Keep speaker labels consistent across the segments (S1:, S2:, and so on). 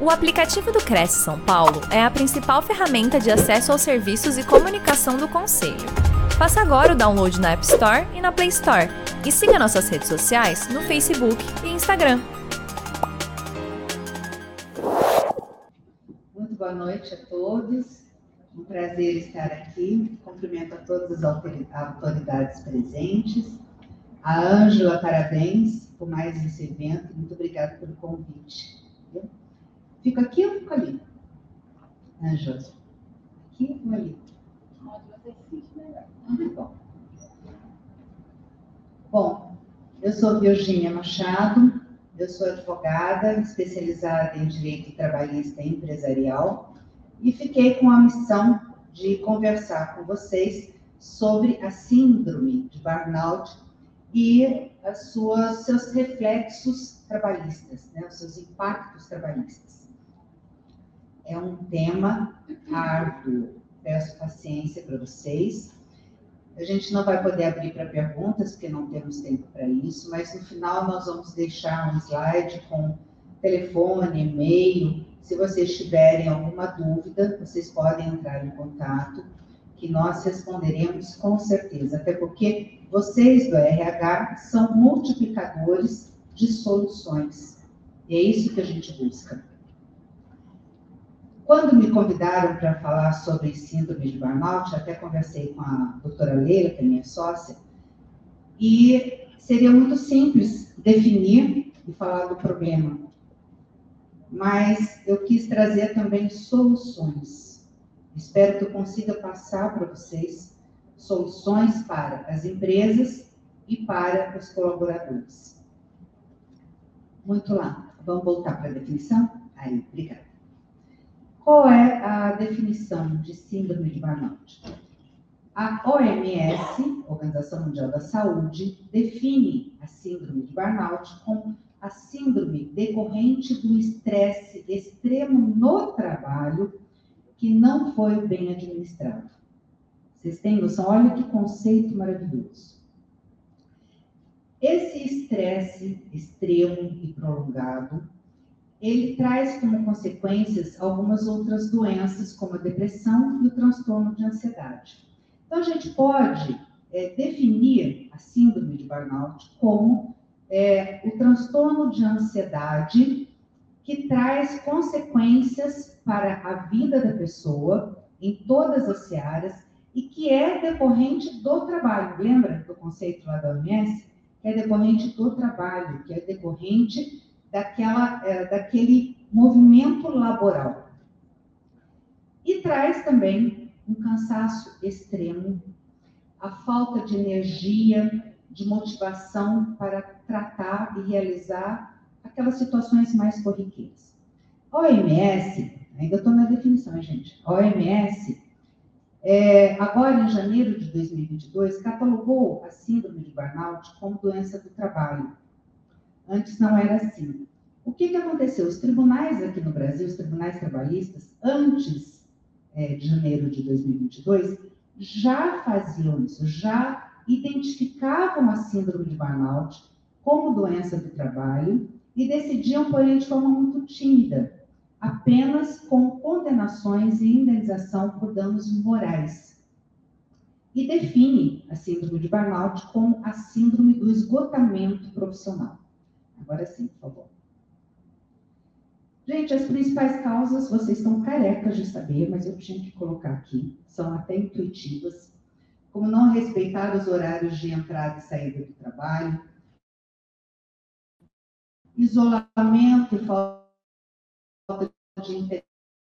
S1: O aplicativo do Cresce São Paulo é a principal ferramenta de acesso aos serviços e comunicação do Conselho. Faça agora o download na App Store e na Play Store. E siga nossas redes sociais no Facebook e Instagram.
S2: Muito boa noite a todos. Um prazer estar aqui. Cumprimento a todas as autoridades presentes. A Ângela, parabéns por mais esse evento. Muito obrigada pelo convite. Fico aqui ou fico ali? Ângela. Aqui ou ali? Você se melhor. Bom. Bom, eu sou Virgínia Machado, eu sou advogada especializada em direito trabalhista e empresarial e fiquei com a missão de conversar com vocês sobre a síndrome de burnout e as suas, seus reflexos trabalhistas, né, os seus impactos trabalhistas. É um tema árduo, peço paciência para vocês. A gente não vai poder abrir para perguntas, porque não temos tempo para isso, mas no final nós vamos deixar um slide com telefone, e-mail. Se vocês tiverem alguma dúvida, vocês podem entrar em contato, que nós responderemos com certeza, até porque vocês do RH são multiplicadores de soluções. E é isso que a gente busca. Quando me convidaram para falar sobre síndrome de burnout, até conversei com a doutora Leila, que é minha sócia, e seria muito simples definir e falar do problema. Mas eu quis trazer também soluções. Espero que eu consiga passar para vocês soluções para as empresas e para os colaboradores. Muito lá. Vamos voltar para a definição? Aí, obrigada. Qual é a definição de síndrome de burnout? A OMS, Organização Mundial da Saúde, define a síndrome de burnout como a síndrome decorrente do estresse extremo no trabalho que não foi bem administrado. Vocês têm noção? Olha que conceito maravilhoso. Esse estresse extremo e prolongado, ele traz como consequências algumas outras doenças, como a depressão e o transtorno de ansiedade. Então, a gente pode é, definir a síndrome de burnout como é, o transtorno de ansiedade que traz consequências para a vida da pessoa em todas as áreas e que é decorrente do trabalho. Lembra do conceito lá da OMS? Que é decorrente do trabalho, que é decorrente daquela, é, daquele movimento laboral. E traz também um cansaço extremo, a falta de energia, de motivação para tratar e realizar aquelas situações mais corriqueiras. A OMS, ainda estou na definição, gente, a OMS é, agora, em janeiro de 2022, catalogou a síndrome de burnout como doença do trabalho. Antes não era assim. O que, que aconteceu? Os tribunais aqui no Brasil, os tribunais trabalhistas, antes é, de janeiro de 2022, já faziam isso, já identificavam a síndrome de burnout como doença do trabalho e decidiam, porém, de forma muito tímida, apenas com condenações e indenização por danos morais. E define a síndrome de burnout como a síndrome do esgotamento profissional. Agora sim, por favor. Gente, as principais causas vocês estão carecas de saber, mas eu tinha que colocar aqui, são até intuitivas, como não respeitar os horários de entrada e saída do trabalho, isolamento e falta de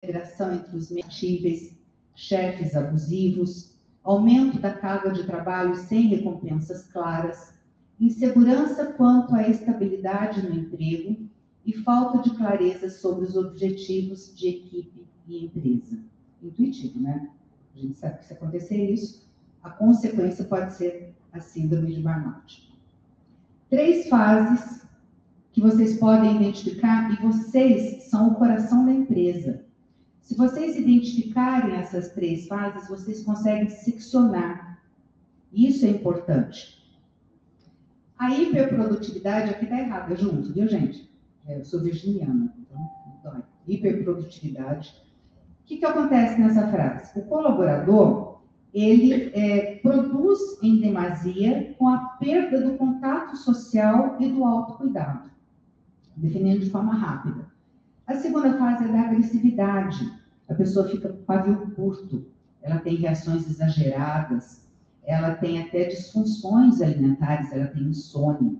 S2: integração entre os metíveis, chefes abusivos, aumento da carga de trabalho sem recompensas claras, insegurança quanto à estabilidade no emprego e falta de clareza sobre os objetivos de equipe e empresa. Intuitivo, né? A gente sabe que se acontecer isso, a consequência pode ser a síndrome de burnout. Três fases que vocês podem identificar e vocês são o coração da empresa. Se vocês identificarem essas três fases, vocês conseguem seccionar. Isso é importante. A hiperprodutividade aqui está errada junto, viu, gente? É, eu sou virginiana, então dói. hiperprodutividade. O que, que acontece nessa frase? O colaborador, ele é, produz em demasia com a perda do contato social e do autocuidado, definindo de forma rápida. A segunda fase é da agressividade. A pessoa fica com pavio curto, ela tem reações exageradas, ela tem até disfunções alimentares, ela tem insônia.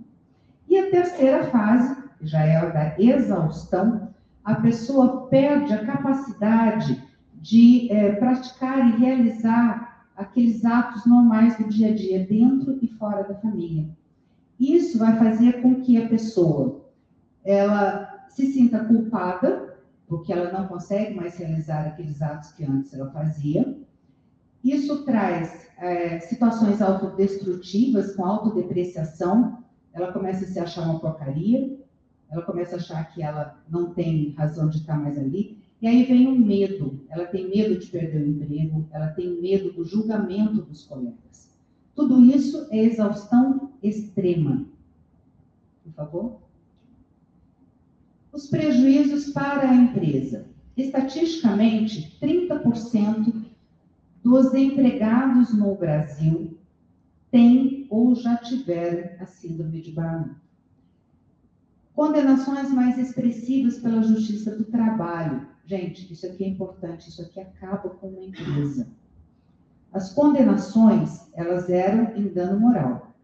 S2: E a terceira fase, que já é a da exaustão, a pessoa perde a capacidade de é, praticar e realizar aqueles atos normais do dia a dia, dentro e fora da família. Isso vai fazer com que a pessoa ela se sinta culpada, porque ela não consegue mais realizar aqueles atos que antes ela fazia. Isso traz é, situações autodestrutivas, com autodepreciação, ela começa a se achar uma porcaria, ela começa a achar que ela não tem razão de estar mais ali, e aí vem o medo, ela tem medo de perder o emprego, ela tem medo do julgamento dos colegas. Tudo isso é exaustão extrema. Por favor. Os prejuízos para a empresa. Estatisticamente, 30% dos empregados no Brasil têm ou já tiveram a síndrome de Barnum. Condenações mais expressivas pela Justiça do Trabalho. Gente, isso aqui é importante, isso aqui acaba com uma empresa. As condenações, elas eram em dano moral.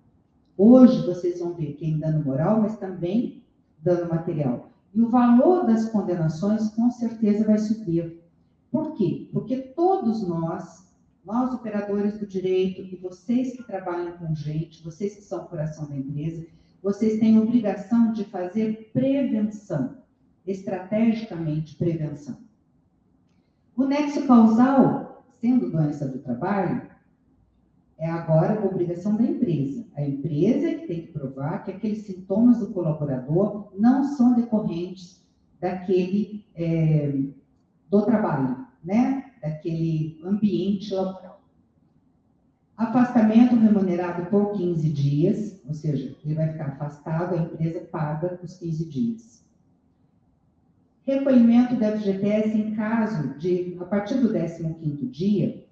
S2: Hoje vocês vão ver que é em dano moral, mas também dano material. E o valor das condenações com certeza vai subir. Por quê? Porque todos nós nós operadores do direito e vocês que trabalham com gente, vocês que são o coração da empresa, vocês têm obrigação de fazer prevenção, estrategicamente prevenção. O nexo causal, sendo doença do trabalho, é agora a obrigação da empresa. A empresa é que tem que provar que aqueles sintomas do colaborador não são decorrentes daquele é, do trabalho, né? Daquele ambiente laboral. Afastamento remunerado por 15 dias, ou seja, ele vai ficar afastado, a empresa paga os 15 dias. Recolhimento da FGTS em caso de, a partir do 15º dia,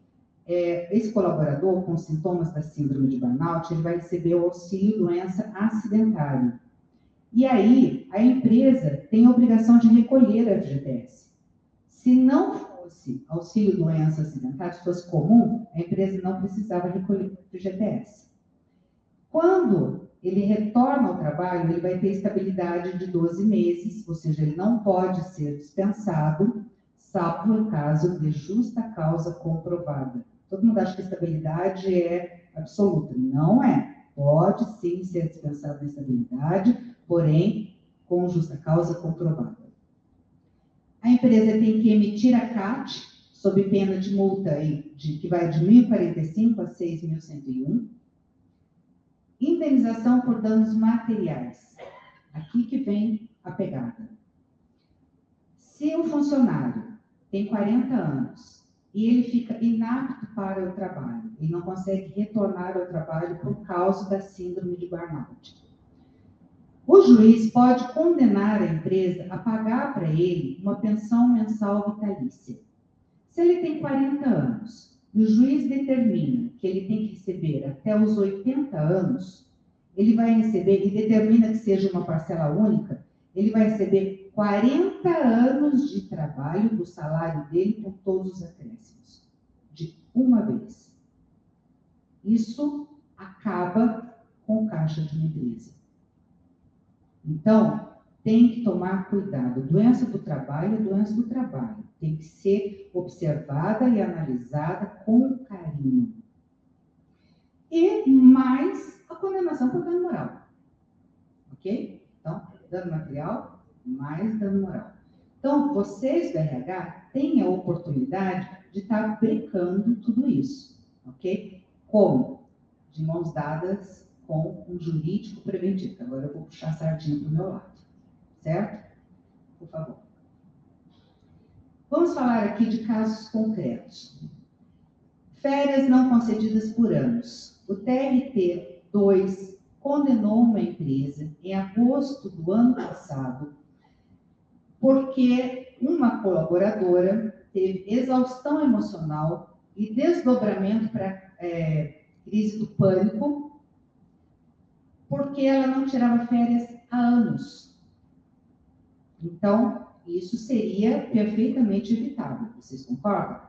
S2: é, esse colaborador com sintomas da síndrome de burnout, ele vai receber o auxílio doença acidentária. E aí, a empresa tem a obrigação de recolher a FGTS. Se não fosse auxílio doença acidental, se fosse comum, a empresa não precisava recolher o GTS. Quando ele retorna ao trabalho, ele vai ter estabilidade de 12 meses, ou seja, ele não pode ser dispensado, salvo em caso de justa causa comprovada. Todo mundo acha que estabilidade é absoluta. Não é. Pode sim ser dispensado na estabilidade, porém, com justa causa comprovada. A empresa tem que emitir a CAT, sob pena de multa de, que vai de 1.045 a 6.101. Indenização por danos materiais. Aqui que vem a pegada. Se o funcionário tem 40 anos e ele fica inapto para o trabalho, ele não consegue retornar ao trabalho por causa da síndrome de burnout o juiz pode condenar a empresa a pagar para ele uma pensão mensal vitalícia. Se ele tem 40 anos e o juiz determina que ele tem que receber até os 80 anos, ele vai receber, e determina que seja uma parcela única, ele vai receber 40 anos de trabalho do salário dele com todos os acréscimos, de uma vez. Isso acaba com caixa de uma empresa. Então, tem que tomar cuidado. Doença do trabalho é doença do trabalho. Tem que ser observada e analisada com carinho. E mais a condenação por dano moral. Ok? Então, dano material, mais dano moral. Então, vocês do RH têm a oportunidade de estar brincando tudo isso. Ok? Como? De mãos dadas com um jurídico preventivo. Agora eu vou puxar a sardinha para o meu lado. Certo? Por favor. Vamos falar aqui de casos concretos. Férias não concedidas por anos. O TRT 2 condenou uma empresa em agosto do ano passado porque uma colaboradora teve exaustão emocional e desdobramento para é, crise do pânico, porque ela não tirava férias há anos. Então, isso seria perfeitamente evitável. Vocês concordam?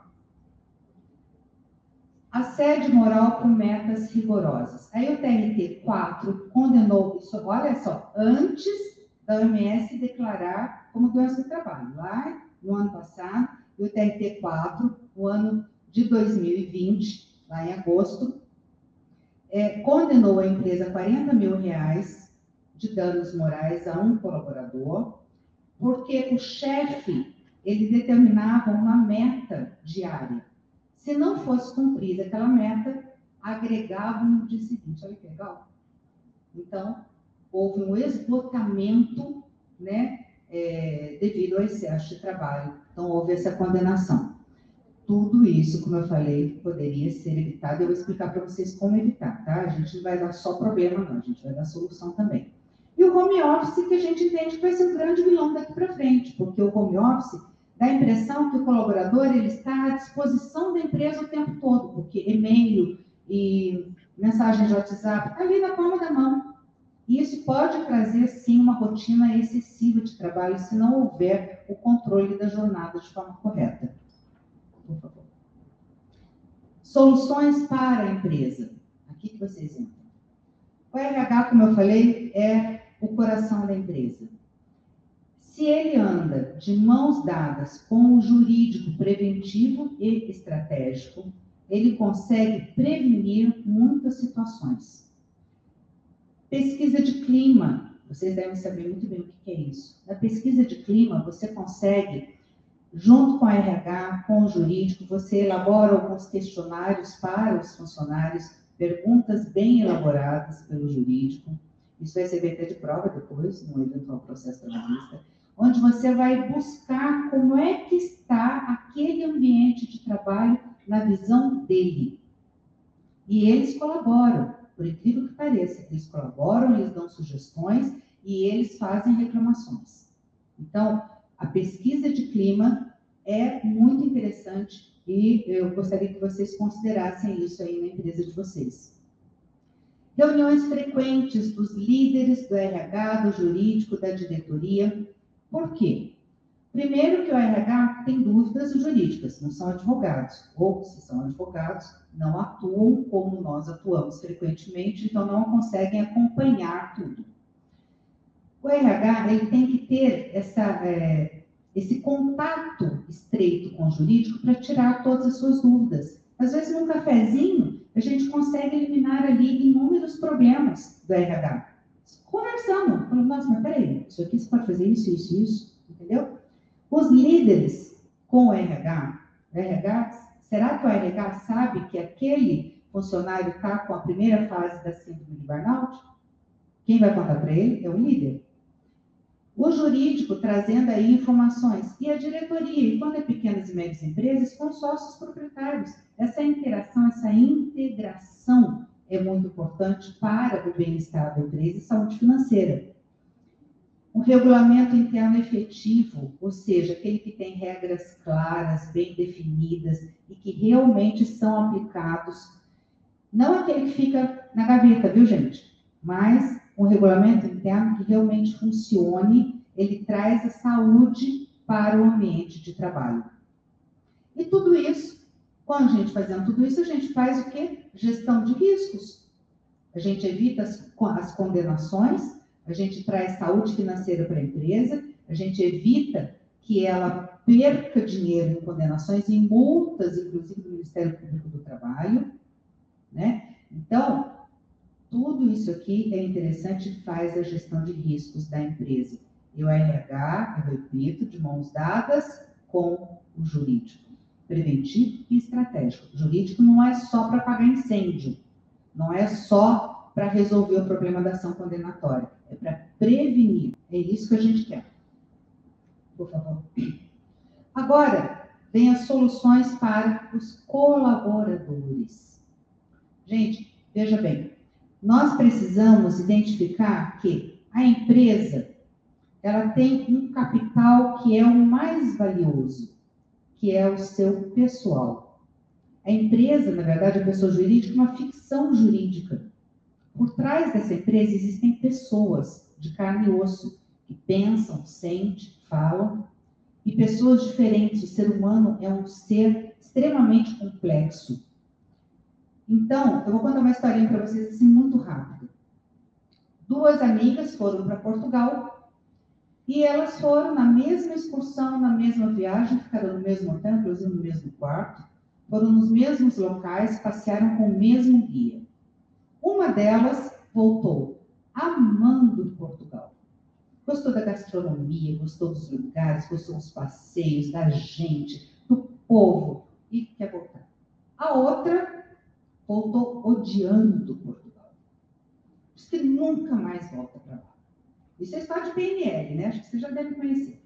S2: Assédio moral com metas rigorosas. Aí o TRT 4 condenou isso, olha só, antes da OMS declarar como doença do trabalho. Lá no ano passado, o TRT 4, no ano de 2020, lá em agosto, é, condenou a empresa a 40 mil reais de danos morais a um colaborador, porque o chefe ele determinava uma meta diária. Se não fosse cumprida aquela meta, agregavam no dia seguinte. Olha que legal. Então, houve um esgotamento, né, é, devido ao excesso de trabalho. Então, houve essa condenação. Tudo isso, como eu falei, poderia ser evitado. Eu vou explicar para vocês como evitar, tá? A gente não vai dar só problema, não, a gente vai dar solução também. E o home office, que a gente entende que vai ser o grande vilão daqui para frente, porque o home office dá a impressão que o colaborador ele está à disposição da empresa o tempo todo, porque e-mail e mensagem de WhatsApp está ali na palma da mão. E isso pode trazer, sim, uma rotina excessiva de trabalho se não houver o controle da jornada de forma correta. Por favor. Soluções para a empresa. Aqui que vocês entram. O RH, como eu falei, é o coração da empresa. Se ele anda de mãos dadas com o jurídico preventivo e estratégico, ele consegue prevenir muitas situações. Pesquisa de clima, vocês devem saber muito bem o que é isso. Na pesquisa de clima, você consegue, junto com a RH, com o jurídico, você elabora alguns questionários para os funcionários, perguntas bem elaboradas pelo jurídico. Isso vai ser até de prova depois, no eventual processo trabalhista onde você vai buscar como é que está aquele ambiente de trabalho na visão dele. E eles colaboram, por incrível que pareça, eles colaboram, eles dão sugestões e eles fazem reclamações. Então, a pesquisa de clima é muito interessante e eu gostaria que vocês considerassem isso aí na empresa de vocês. Reuniões frequentes dos líderes do RH, do jurídico, da diretoria, por quê? Primeiro que o RH tem dúvidas jurídicas, não são advogados, ou se são advogados, não atuam como nós atuamos frequentemente, então não conseguem acompanhar tudo. O RH ele tem que ter essa, é, esse contato estreito com o jurídico para tirar todas as suas dúvidas. Às vezes, num cafezinho, a gente consegue eliminar ali inúmeros problemas do RH conversando, falando, nossa, mas peraí, isso aqui você pode fazer isso, isso, isso, entendeu? Os líderes com o RH, RH, será que o RH sabe que aquele funcionário está com a primeira fase da síndrome de burnout? Quem vai contar para ele é o líder. O jurídico trazendo aí informações. E a diretoria, e quando é pequenas e médias empresas, com sócios proprietários. Essa interação, essa integração é muito importante para o bem-estar da empresa e saúde financeira. Um regulamento interno efetivo, ou seja, aquele que tem regras claras, bem definidas e que realmente são aplicados, não aquele que fica na gaveta, viu, gente? Mas um regulamento interno que realmente funcione, ele traz a saúde para o ambiente de trabalho. E tudo isso quando a gente fazendo tudo isso, a gente faz o quê? Gestão de riscos. A gente evita as, as condenações, a gente traz saúde financeira para a empresa, a gente evita que ela perca dinheiro em condenações e multas, inclusive do Ministério Público do Trabalho, né? Então, tudo isso aqui é interessante e faz a gestão de riscos da empresa. E o RH, eu repito, de mãos dadas com o jurídico preventivo e estratégico. O jurídico não é só para apagar incêndio, não é só para resolver o problema da ação condenatória, é para prevenir. É isso que a gente quer. Por favor. Agora, vem as soluções para os colaboradores. Gente, veja bem, nós precisamos identificar que a empresa ela tem um capital que é o mais valioso, que é o seu pessoal. A empresa, na verdade, a pessoa jurídica é uma ficção jurídica. Por trás dessa empresa existem pessoas de carne e osso que pensam, sentem, falam, e pessoas diferentes. O ser humano é um ser extremamente complexo. Então, eu vou contar uma historinha para vocês assim muito rápido. Duas amigas foram para Portugal e elas foram na mesma excursão, na mesma viagem, ficaram no mesmo hotel, inclusive no mesmo quarto, foram nos mesmos locais, passearam com o mesmo guia. Uma delas voltou amando Portugal. Gostou da gastronomia, gostou dos lugares, gostou dos passeios, da gente, do povo e quer voltar. A outra voltou odiando Portugal. Diz que nunca mais volta para lá. Isso é história de PNL, né? Acho que você já deve conhecer.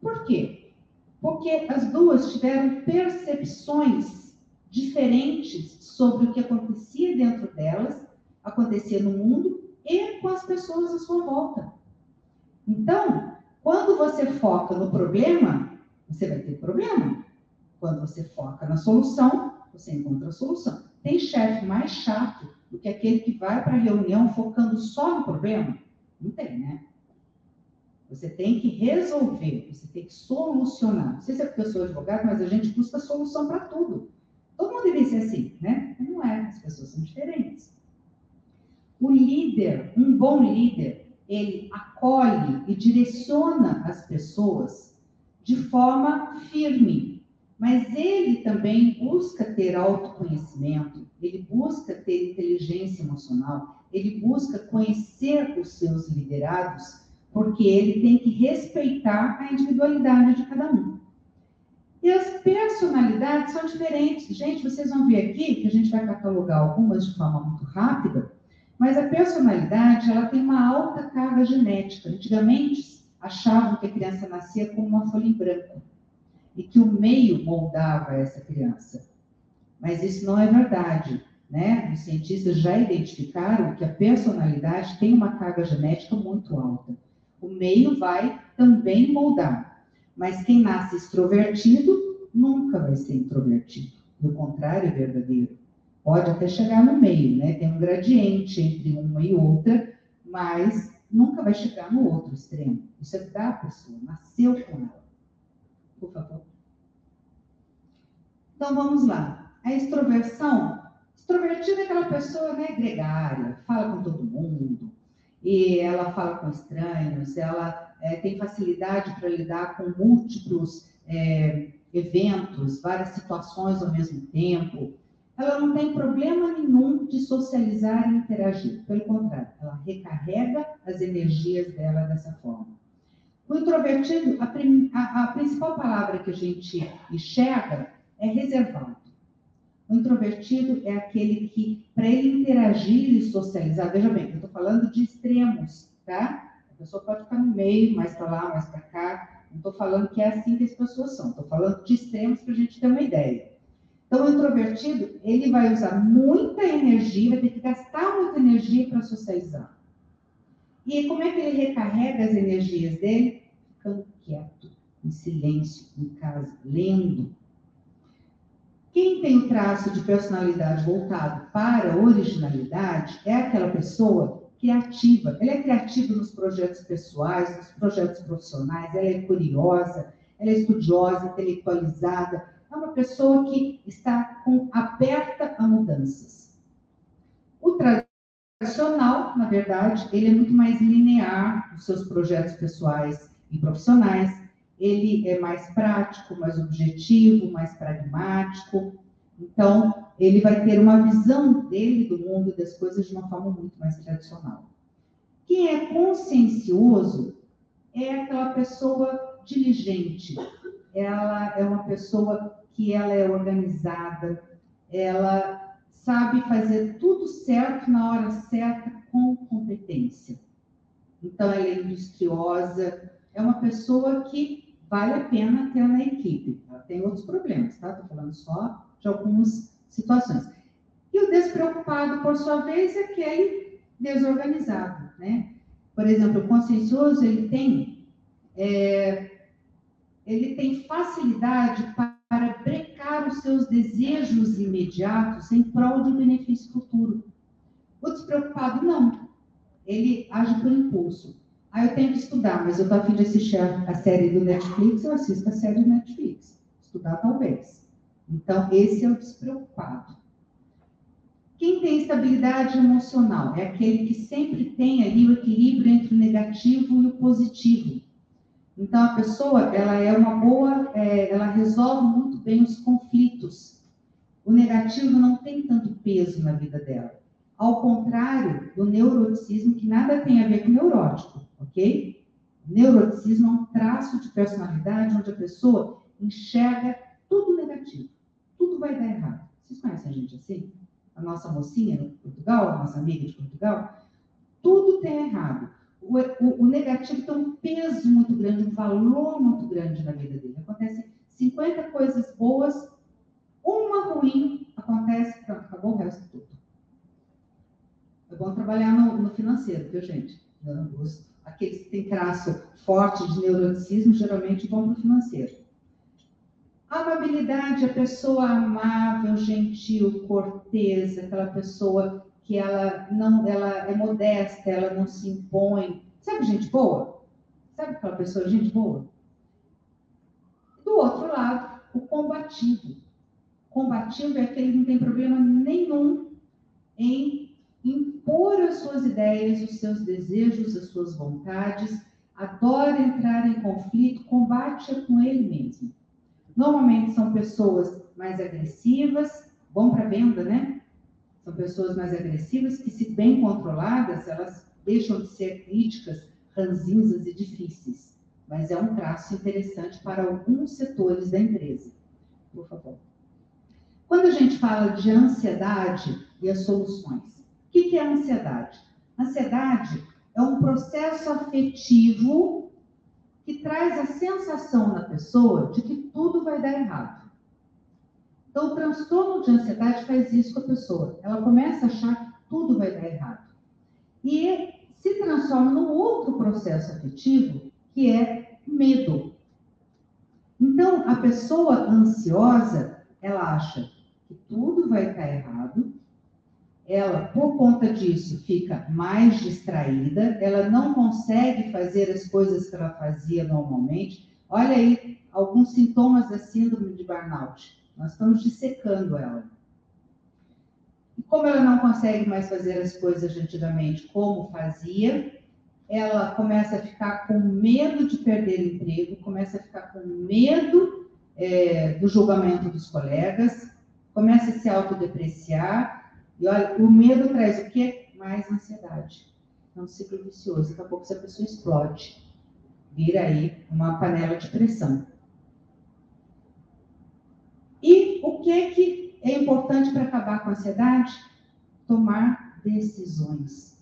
S2: Por quê? Porque as duas tiveram percepções diferentes sobre o que acontecia dentro delas, acontecia no mundo e com as pessoas à sua volta. Então, quando você foca no problema, você vai ter problema. Quando você foca na solução, você encontra a solução. Tem chefe mais chato do que aquele que vai para a reunião focando só no problema? Não tem, né? Você tem que resolver, você tem que solucionar. Não sei se é porque eu sou advogado, mas a gente busca solução para tudo. Todo mundo deve ser assim, né? Não é, as pessoas são diferentes. O líder, um bom líder, ele acolhe e direciona as pessoas de forma firme, mas ele também busca ter autoconhecimento, ele busca ter inteligência emocional, ele busca conhecer os seus liderados, porque ele tem que respeitar a individualidade de cada um. E as personalidades são diferentes. Gente, vocês vão ver aqui que a gente vai catalogar algumas de forma muito rápida, mas a personalidade, ela tem uma alta carga genética. Antigamente, achavam que a criança nascia com uma folha em e que o meio moldava essa criança. Mas isso não é verdade, né? Os cientistas já identificaram que a personalidade tem uma carga genética muito alta. O meio vai também moldar. Mas quem nasce extrovertido nunca vai ser introvertido. Do contrário, é verdadeiro pode até chegar no meio, né? Tem um gradiente entre uma e outra, mas nunca vai chegar no outro extremo. Isso é da pessoa, nasceu com ela. Por favor. Então vamos lá. A extroversão, extrovertida é aquela pessoa né, gregária, fala com todo mundo, e ela fala com estranhos, ela é, tem facilidade para lidar com múltiplos é, eventos, várias situações ao mesmo tempo ela não tem problema nenhum de socializar e interagir. Pelo contrário, ela recarrega as energias dela dessa forma. O introvertido, a, a, a principal palavra que a gente enxerga é reservado. O introvertido é aquele que, para ele interagir e socializar, veja bem, eu estou falando de extremos, tá? A pessoa pode ficar no meio, mais para lá, mais para cá. Não estou falando que é assim que as pessoas são, estou falando de extremos para a gente ter uma ideia. Então, o introvertido, ele vai usar muita energia, vai ter que gastar muita energia para socializar. E como é que ele recarrega as energias dele? Quieto, em silêncio, em casa, lendo. Quem tem traço de personalidade voltado para a originalidade é aquela pessoa criativa. Ela é criativa nos projetos pessoais, nos projetos profissionais, ela é curiosa, ela é estudiosa, intelectualizada, é uma pessoa que está com, aberta a mudanças. O tradicional, na verdade, ele é muito mais linear nos seus projetos pessoais e profissionais. Ele é mais prático, mais objetivo, mais pragmático. Então, ele vai ter uma visão dele do mundo e das coisas de uma forma muito mais tradicional. Quem é consciencioso é aquela pessoa diligente. Ela é uma pessoa que ela é organizada, ela sabe fazer tudo certo na hora certa com competência. Então, ela é industriosa, é uma pessoa que vale a pena ter na equipe. Ela tem outros problemas, tá? Estou falando só de algumas situações. E o despreocupado, por sua vez, é aquele desorganizado, né? Por exemplo, o consciencioso, ele tem, é, ele tem facilidade para brecar os seus desejos imediatos em prol de um benefício futuro. O despreocupado, não. Ele age por impulso. Ah, eu tenho que estudar, mas eu estou afim de assistir a, série do Netflix, eu assisto a série do Netflix. Estudar, talvez. Então, esse é o despreocupado. Quem tem estabilidade emocional é aquele que sempre tem ali o equilíbrio entre o negativo e o positivo. Então, a pessoa, ela é uma boa, é, ela resolve muito bem os conflitos. O negativo não tem tanto peso na vida dela. Ao contrário do neuroticismo, que nada tem a ver com neurótico, ok? Neuroticismo é um traço de personalidade onde a pessoa enxerga tudo negativo. Tudo vai dar errado. Vocês conhecem a gente assim? a nossa mocinha no Portugal, a nossa amiga de Portugal, tudo tem errado. O, o, o, negativo tem um peso muito grande, um valor muito grande na vida dele. Acontecem 50 coisas boas, uma ruim, acontece, pronto, acabou o resto tudo. É bom trabalhar no, no financeiro, viu, gente? Os, aqueles que têm traço forte de neuroticismo geralmente vão para o financeiro. Amabilidade, a pessoa amável, gentil, cortês, aquela pessoa que ela não, ela é modesta, ela não se impõe. Sabe gente boa? Sabe aquela pessoa gente boa? Do outro lado, o combativo. Combativo é aquele que não tem problema nenhum em impor as suas ideias, os seus desejos, as suas vontades, adora entrar em conflito, combate com ele mesmo. Normalmente são pessoas mais agressivas, bom para venda, né? São pessoas mais agressivas que, se bem controladas, elas deixam de ser críticas, ranzinzas e difíceis. Mas é um traço interessante para alguns setores da empresa. Por favor. Quando a gente fala de ansiedade e as soluções, o que é ansiedade? Ansiedade é um processo afetivo que traz a sensação na pessoa de que tudo vai dar errado. Então, o transtorno de ansiedade faz isso com a pessoa. Ela começa a achar que tudo vai dar errado. E se transforma num outro processo afetivo, que é medo. Então, a pessoa ansiosa, ela acha que tudo vai estar errado, ela, por conta disso, fica mais distraída, ela não consegue fazer as coisas que ela fazia normalmente. Olha aí alguns sintomas da síndrome de burnout. Nós estamos dissecando ela. E como ela não consegue mais fazer as coisas antigamente como fazia, ela começa a ficar com medo de perder emprego, começa a ficar com medo é, do julgamento dos colegas, começa a se autodepreciar, e olha, o medo traz o quê? Mais ansiedade. É um ciclo vicioso. Daqui a pouco essa pessoa explode. Vira aí uma panela de pressão. E o que que é importante para acabar com a ansiedade? Tomar decisões.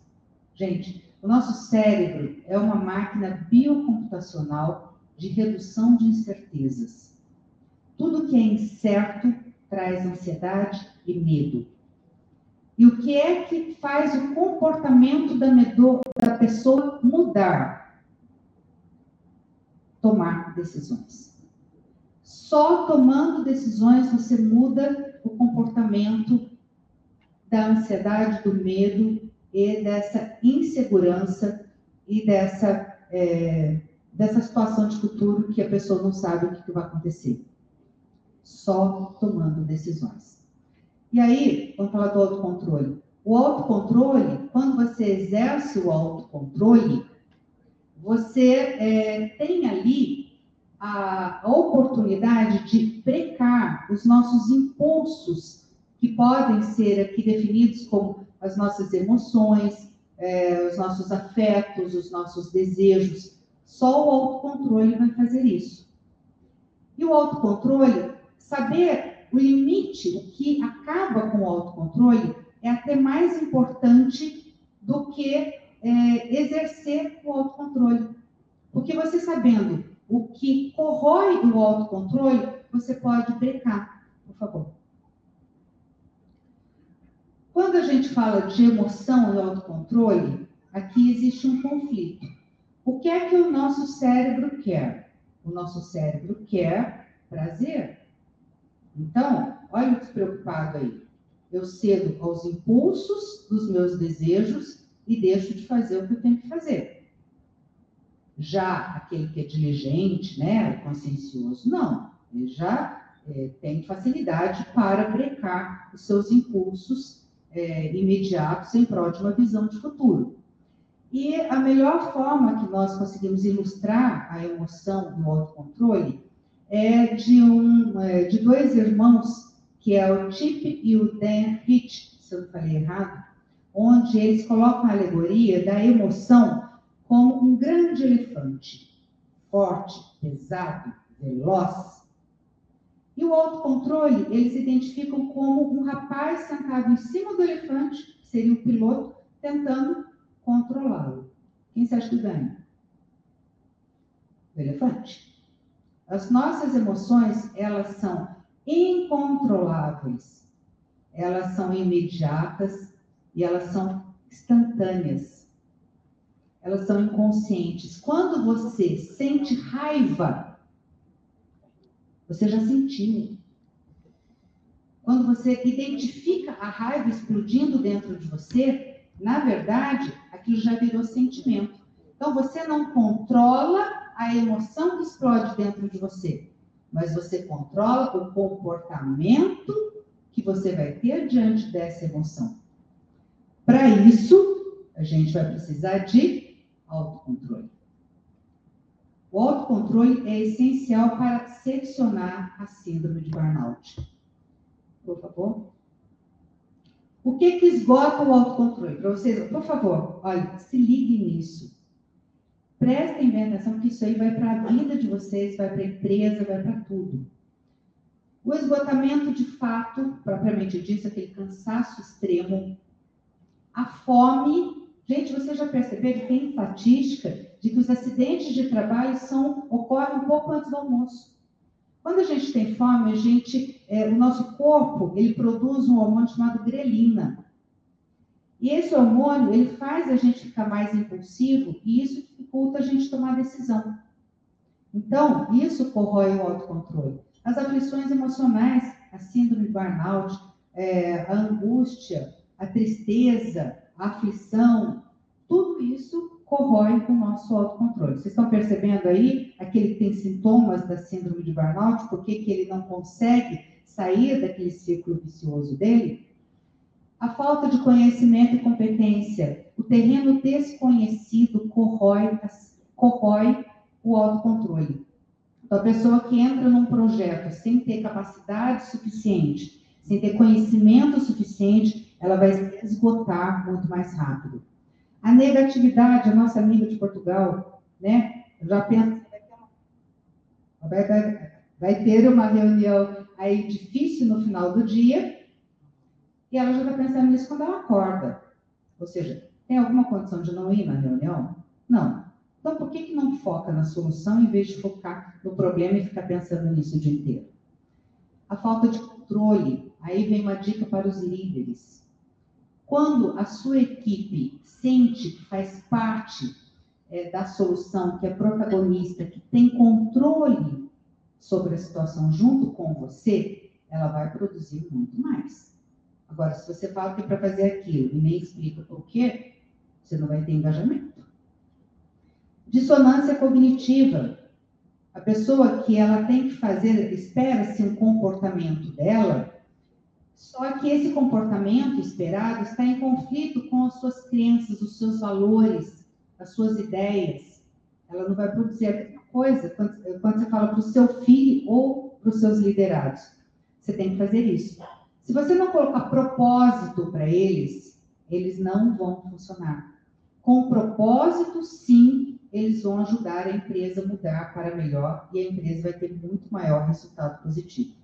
S2: Gente, o nosso cérebro é uma máquina biocomputacional de redução de incertezas. Tudo que é incerto traz ansiedade e medo. E o que é que faz o comportamento da, da pessoa mudar? Tomar decisões. Só tomando decisões você muda o comportamento da ansiedade, do medo e dessa insegurança e dessa, é, dessa situação de futuro que a pessoa não sabe o que, que vai acontecer. Só tomando decisões. E aí, vamos falar do autocontrole. O autocontrole, quando você exerce o autocontrole, você é, tem ali a, oportunidade de brecar os nossos impulsos, que podem ser aqui definidos como as nossas emoções, é, os nossos afetos, os nossos desejos. Só o autocontrole vai fazer isso. E o autocontrole, saber o limite, o que acaba com o autocontrole, é até mais importante do que é, exercer o autocontrole. Porque você sabendo o que corrói o autocontrole, você pode brecar, por favor. Quando a gente fala de emoção e autocontrole, aqui existe um conflito. O que é que o nosso cérebro quer? O nosso cérebro quer prazer. Então, olha o despreocupado aí. Eu cedo aos impulsos dos meus desejos e deixo de fazer o que eu tenho que fazer. Já aquele que é diligente, né, consciencioso, não. Ele já é, tem facilidade para brecar os seus impulsos é, imediatos em prol de uma visão de futuro. E a melhor forma que nós conseguimos ilustrar a emoção no autocontrole é de, um, é, de dois irmãos, que é o Chip e o Dan Hitch, se eu não falei errado, onde eles colocam a alegoria da emoção como um grande elefante, forte, pesado, veloz. E o autocontrole, eles identificam como um rapaz sentado em cima do elefante, que seria o piloto, tentando controlá-lo. Quem você acha que ganha? O elefante. As nossas emoções, elas são incontroláveis. Elas são imediatas e elas são instantâneas. Elas são inconscientes. Quando você sente raiva, você já sentiu. Quando você identifica a raiva explodindo dentro de você, na verdade, aquilo já virou sentimento. Então, você não controla a emoção que explode dentro de você, mas você controla o comportamento que você vai ter diante dessa emoção. Para isso, a gente vai precisar de autocontrole. O autocontrole é essencial para seccionar a síndrome de burnout. Por favor. O que que esgota o autocontrole? Para vocês, por favor, olha, se liguem nisso. Prestem bem atenção, que isso aí vai para a vida de vocês, vai para a empresa, vai para tudo. O esgotamento, de fato, propriamente dito, aquele cansaço extremo, a fome. Gente, você já percebeu que tem estatística de que os acidentes de trabalho são, ocorrem um pouco antes do almoço. Quando a gente tem fome, a gente, é, o nosso corpo, ele produz um hormônio chamado grelina. E esse hormônio, ele faz a gente ficar mais impulsivo e isso dificulta a gente tomar decisão. Então, isso corrói o autocontrole. As aflições emocionais, a síndrome de burnout, é, a angústia, a tristeza, a aflição, tudo isso corrói o nosso autocontrole. Vocês estão percebendo aí aquele que tem sintomas da síndrome de burnout, por que ele não consegue sair daquele ciclo vicioso dele? A falta de conhecimento e competência, o terreno desconhecido corrói, corrói o autocontrole. Então, a pessoa que entra num projeto sem ter capacidade suficiente, sem ter conhecimento suficiente, ela vai se esgotar muito mais rápido. A negatividade, a nossa amiga de Portugal, né? Já penso vai, vai, vai ter uma reunião aí difícil no final do dia e ela já está pensando nisso quando ela acorda. Ou seja, tem alguma condição de não ir na reunião? Não. Então, por que, que não foca na solução em vez de focar no problema e ficar pensando nisso o dia inteiro? A falta de controle. Aí vem uma dica para os líderes quando a sua equipe sente que faz parte é, da solução, que é protagonista, que tem controle sobre a situação junto com você, ela vai produzir muito mais. Agora, se você fala que é para fazer aquilo e nem explica por quê, você não vai ter engajamento. Dissonância cognitiva. A pessoa que ela tem que fazer, espera-se um comportamento dela, só que esse comportamento esperado está em conflito com as suas crenças, os seus valores, as suas ideias. Ela não vai produzir a mesma coisa quando, quando você fala para o seu filho ou para os seus liderados. Você tem que fazer isso. Se você não colocar propósito para eles, eles não vão funcionar. Com propósito, sim, eles vão ajudar a empresa a mudar para melhor e a empresa vai ter muito maior resultado positivo.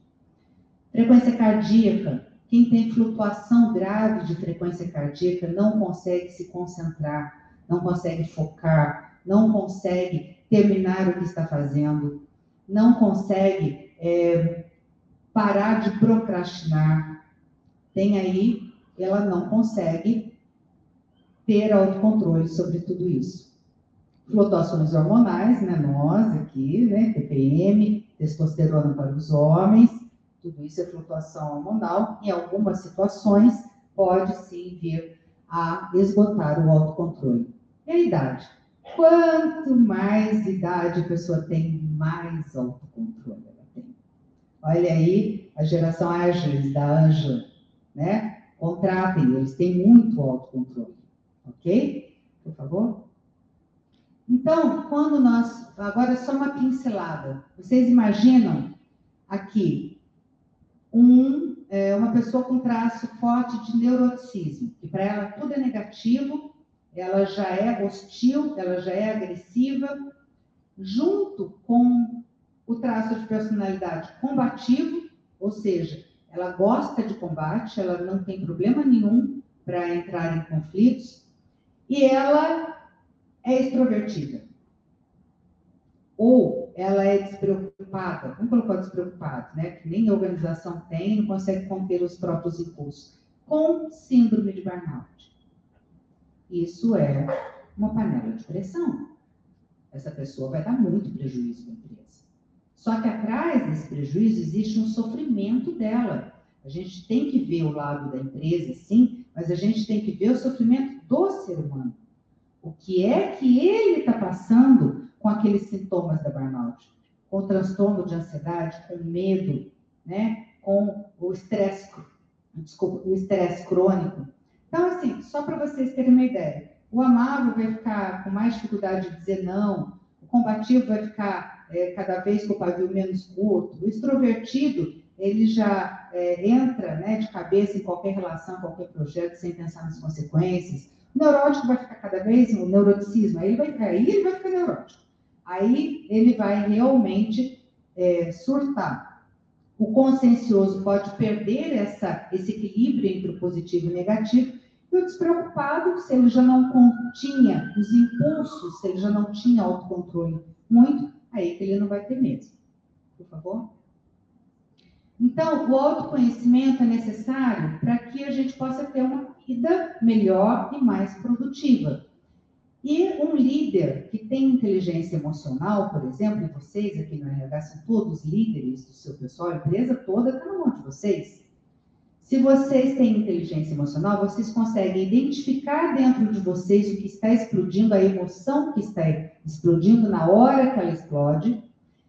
S2: Frequência cardíaca. Quem tem flutuação grave de frequência cardíaca não consegue se concentrar, não consegue focar, não consegue terminar o que está fazendo, não consegue é, parar de procrastinar. Tem aí, ela não consegue ter autocontrole sobre tudo isso. Flutuações hormonais, né, nós aqui, né, TPM, testosterona para os homens, tudo isso é flutuação hormonal. Em algumas situações, pode sim vir a esgotar o autocontrole. E a idade? Quanto mais idade a pessoa tem, mais autocontrole ela tem. Olha aí a geração Ágiles da Anja, né? Contratem, eles têm muito autocontrole, ok? Por favor. Então, quando nós. Agora, só uma pincelada. Vocês imaginam aqui um, é, uma pessoa com traço forte de neuroticismo, que para ela tudo é negativo, ela já é hostil, ela já é agressiva, junto com o traço de personalidade combativo, ou seja, ela gosta de combate, ela não tem problema nenhum para entrar em conflitos, e ela é extrovertida. Ou ela é despreocupada, vamos colocar despreocupada, né? Que nem organização tem, não consegue conter os próprios impulsos, com síndrome de burnout. Isso é uma panela de pressão. Essa pessoa vai dar muito prejuízo empresa. Só que atrás desse prejuízo existe um sofrimento dela. A gente tem que ver o lado da empresa, sim, mas a gente tem que ver o sofrimento do ser humano. O que é que ele está passando com aqueles sintomas da burnout? Com o transtorno de ansiedade, com medo, né? com o estresse, desculpa, o estresse crônico. Então, assim, só para vocês terem uma ideia, o amável vai ficar com mais dificuldade de dizer não, o combativo vai ficar é, cada vez com o pavio menos curto, o extrovertido, ele já é, entra né, de cabeça em qualquer relação, qualquer projeto, sem pensar nas consequências, o neurótico vai ficar cada vez, o neuroticismo, aí ele vai, aí ele vai ficar neurótico. Aí ele vai realmente é, surtar. O consciencioso pode perder essa, esse equilíbrio entre o positivo e o negativo. E o despreocupado, se ele já não continha os impulsos, se ele já não tinha autocontrole muito, aí que ele não vai ter mesmo. Por favor? Então, o autoconhecimento é necessário para que a gente possa ter uma vida melhor e mais produtiva. E um líder que tem inteligência emocional, por exemplo, vocês aqui no RH são todos líderes do seu pessoal, a empresa toda está na mão de vocês. Se vocês têm inteligência emocional, vocês conseguem identificar dentro de vocês o que está explodindo, a emoção que está explodindo na hora que ela explode,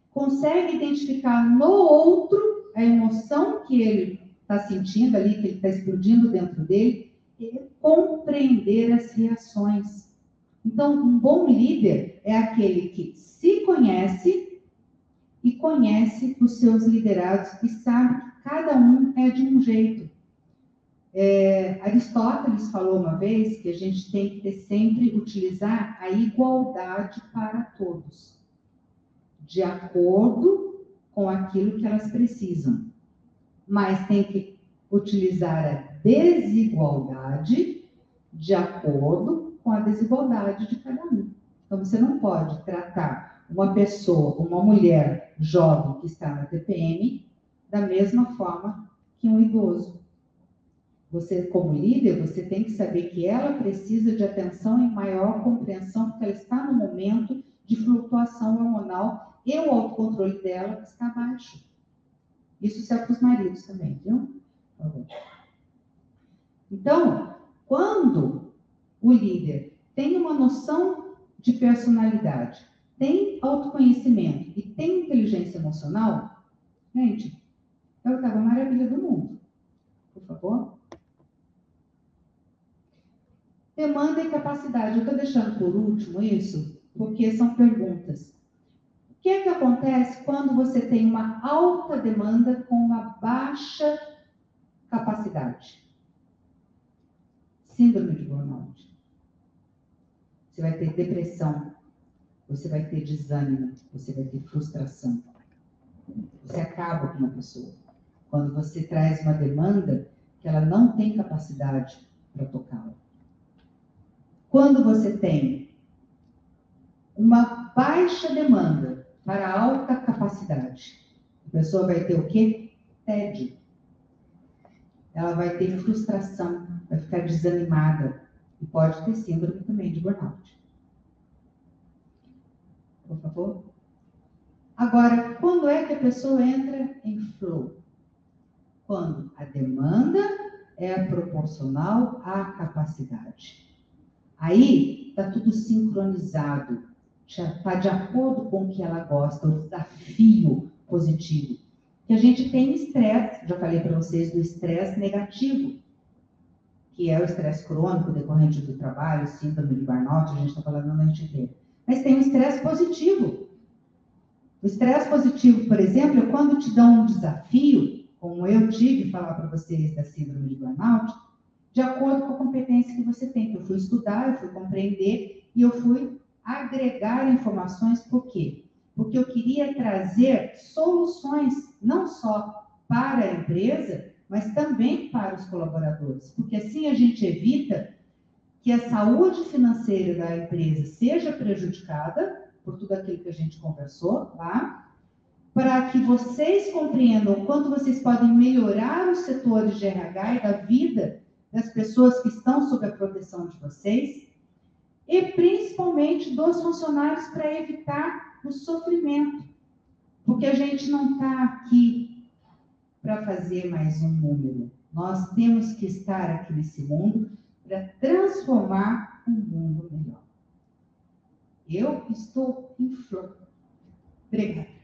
S2: consegue identificar no outro a emoção que ele está sentindo ali, que ele está explodindo dentro dele, e compreender as reações. Então, um bom líder é aquele que se conhece e conhece os seus liderados e sabe que cada um é de um jeito. É, Aristóteles falou uma vez que a gente tem que ter sempre utilizar a igualdade para todos, de acordo com aquilo que elas precisam, mas tem que utilizar a desigualdade de acordo com a desigualdade de cada um. Então, você não pode tratar uma pessoa, uma mulher jovem que está na TPM, da mesma forma que um idoso. Você, como líder, você tem que saber que ela precisa de atenção e maior compreensão, porque ela está no momento de flutuação hormonal e o autocontrole dela está baixo. Isso serve para os maridos também, viu? Então, quando o líder tem uma noção de personalidade, tem autoconhecimento e tem inteligência emocional, gente, é a maravilha do mundo. Por favor. Demanda e capacidade. Eu estou deixando por último isso, porque são perguntas. O que é que acontece quando você tem uma alta demanda com uma baixa capacidade? Síndrome de burnout. Você vai ter depressão, você vai ter desânimo, você vai ter frustração. Você acaba com uma pessoa. Quando você traz uma demanda que ela não tem capacidade para tocá-la. Quando você tem uma baixa demanda para alta capacidade, a pessoa vai ter o quê? Tédio. Ela vai ter frustração, vai ficar desanimada, E pode ter síndrome também de burnout. Por favor. Agora, quando é que a pessoa entra em flow? Quando a demanda é proporcional à capacidade. Aí está tudo sincronizado, está de acordo com o que ela gosta, o desafio positivo. Que a gente tem estresse, já falei para vocês do estresse negativo, que é o estresse crônico decorrente do trabalho, síndrome de burnout, a gente está falando a noite inteira. Mas tem o estresse positivo. O estresse positivo, por exemplo, é quando te dão um desafio, como eu tive falar para vocês da síndrome de burnout, de acordo com a competência que você tem. Eu fui estudar, eu fui compreender e eu fui agregar informações, por quê? Porque eu queria trazer soluções, não só para a empresa, mas também para os colaboradores, porque assim a gente evita que a saúde financeira da empresa seja prejudicada por tudo aquilo que a gente conversou lá, para que vocês compreendam quanto vocês podem melhorar os setores de RH e da vida das pessoas que estão sob a proteção de vocês, e principalmente dos funcionários para evitar o sofrimento. Porque a gente não está aqui para fazer mais um número. Nós temos que estar aqui nesse mundo para transformar um mundo melhor. Eu estou em flor. Obrigada.